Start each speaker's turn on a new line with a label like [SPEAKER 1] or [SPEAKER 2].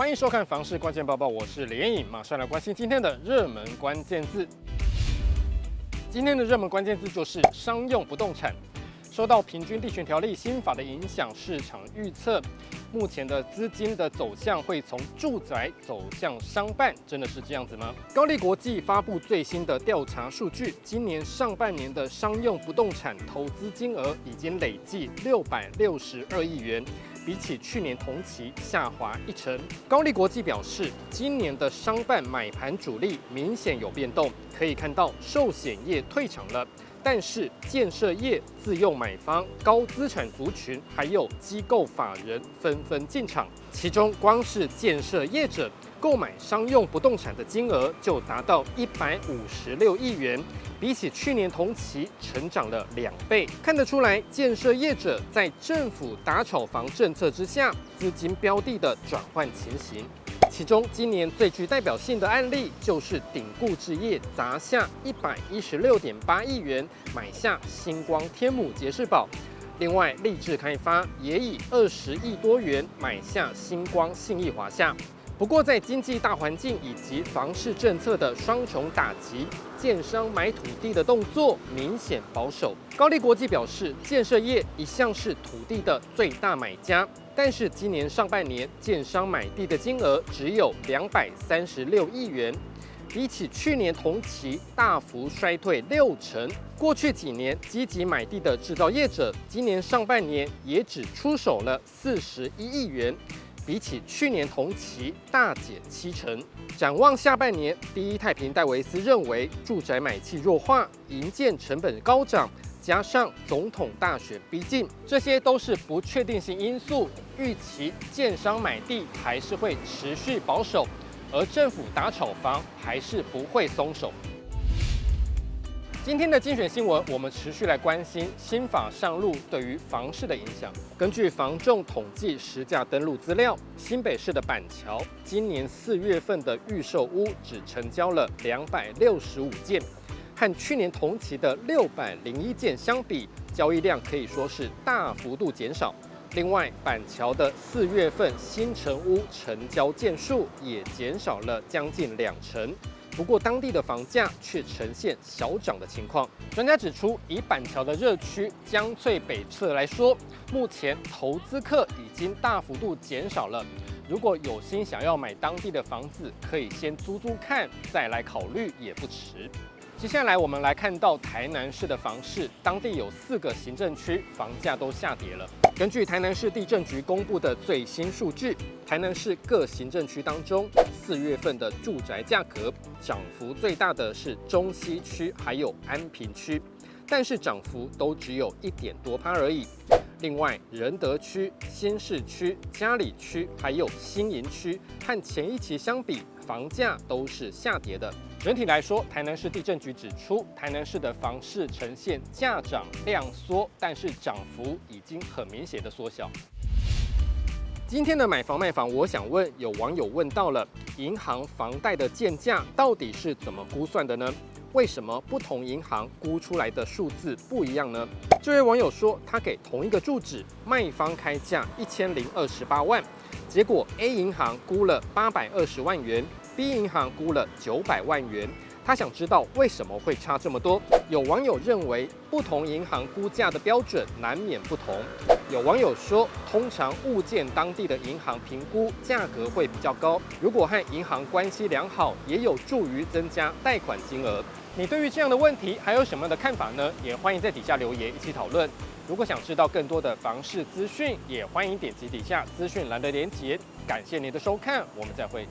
[SPEAKER 1] 欢迎收看《房市关键报报》，我是连颖，马上来关心今天的热门关键字。今天的热门关键字就是商用不动产。受到平均地权条例新法的影响，市场预测目前的资金的走向会从住宅走向商办，真的是这样子吗？高力国际发布最新的调查数据，今年上半年的商用不动产投资金额已经累计六百六十二亿元，比起去年同期下滑一成。高力国际表示，今年的商办买盘主力明显有变动，可以看到寿险业退场了。但是建设业、自用买方、高资产族群，还有机构法人纷纷进场，其中光是建设业者购买商用不动产的金额就达到一百五十六亿元，比起去年同期成长了两倍。看得出来，建设业者在政府打炒房政策之下，资金标的的转换情形。其中，今年最具代表性的案例就是鼎固置业砸下一百一十六点八亿元买下星光天母杰士堡，另外立志开发也以二十亿多元买下星光信义华夏。不过，在经济大环境以及房市政策的双重打击，建商买土地的动作明显保守。高力国际表示，建设业一向是土地的最大买家，但是今年上半年建商买地的金额只有两百三十六亿元，比起去年同期大幅衰退六成。过去几年积极买地的制造业者，今年上半年也只出手了四十一亿元。比起去年同期大减七成。展望下半年，第一太平戴维斯认为，住宅买气弱化、营建成本高涨，加上总统大选逼近，这些都是不确定性因素。预期建商买地还是会持续保守，而政府打炒房还是不会松手。今天的精选新闻，我们持续来关心新法上路对于房市的影响。根据房仲统计实价登录资料，新北市的板桥今年四月份的预售屋只成交了两百六十五件，和去年同期的六百零一件相比，交易量可以说是大幅度减少。另外，板桥的四月份新成屋成交件数也减少了将近两成。不过，当地的房价却呈现小涨的情况。专家指出，以板桥的热区江翠北侧来说，目前投资客已经大幅度减少了。如果有心想要买当地的房子，可以先租租看，再来考虑也不迟。接下来我们来看到台南市的房市，当地有四个行政区房价都下跌了。根据台南市地震局公布的最新数据，台南市各行政区当中，四月份的住宅价格涨幅最大的是中西区还有安平区，但是涨幅都只有一点多趴而已。另外，仁德区、新市区、嘉里区还有新营区，和前一期相比，房价都是下跌的。整体来说，台南市地震局指出，台南市的房市呈现价涨量缩，但是涨幅已经很明显的缩小。今天的买房卖房，我想问，有网友问到了，银行房贷的建价到底是怎么估算的呢？为什么不同银行估出来的数字不一样呢？这位网友说，他给同一个住址，卖方开价一千零二十八万，结果 A 银行估了八百二十万元。B 银行估了九百万元，他想知道为什么会差这么多。有网友认为，不同银行估价的标准难免不同。有网友说，通常物件当地的银行评估价格会比较高，如果和银行关系良好，也有助于增加贷款金额。你对于这样的问题还有什么样的看法呢？也欢迎在底下留言一起讨论。如果想知道更多的房市资讯，也欢迎点击底下资讯栏的链接。感谢您的收看，我们再会。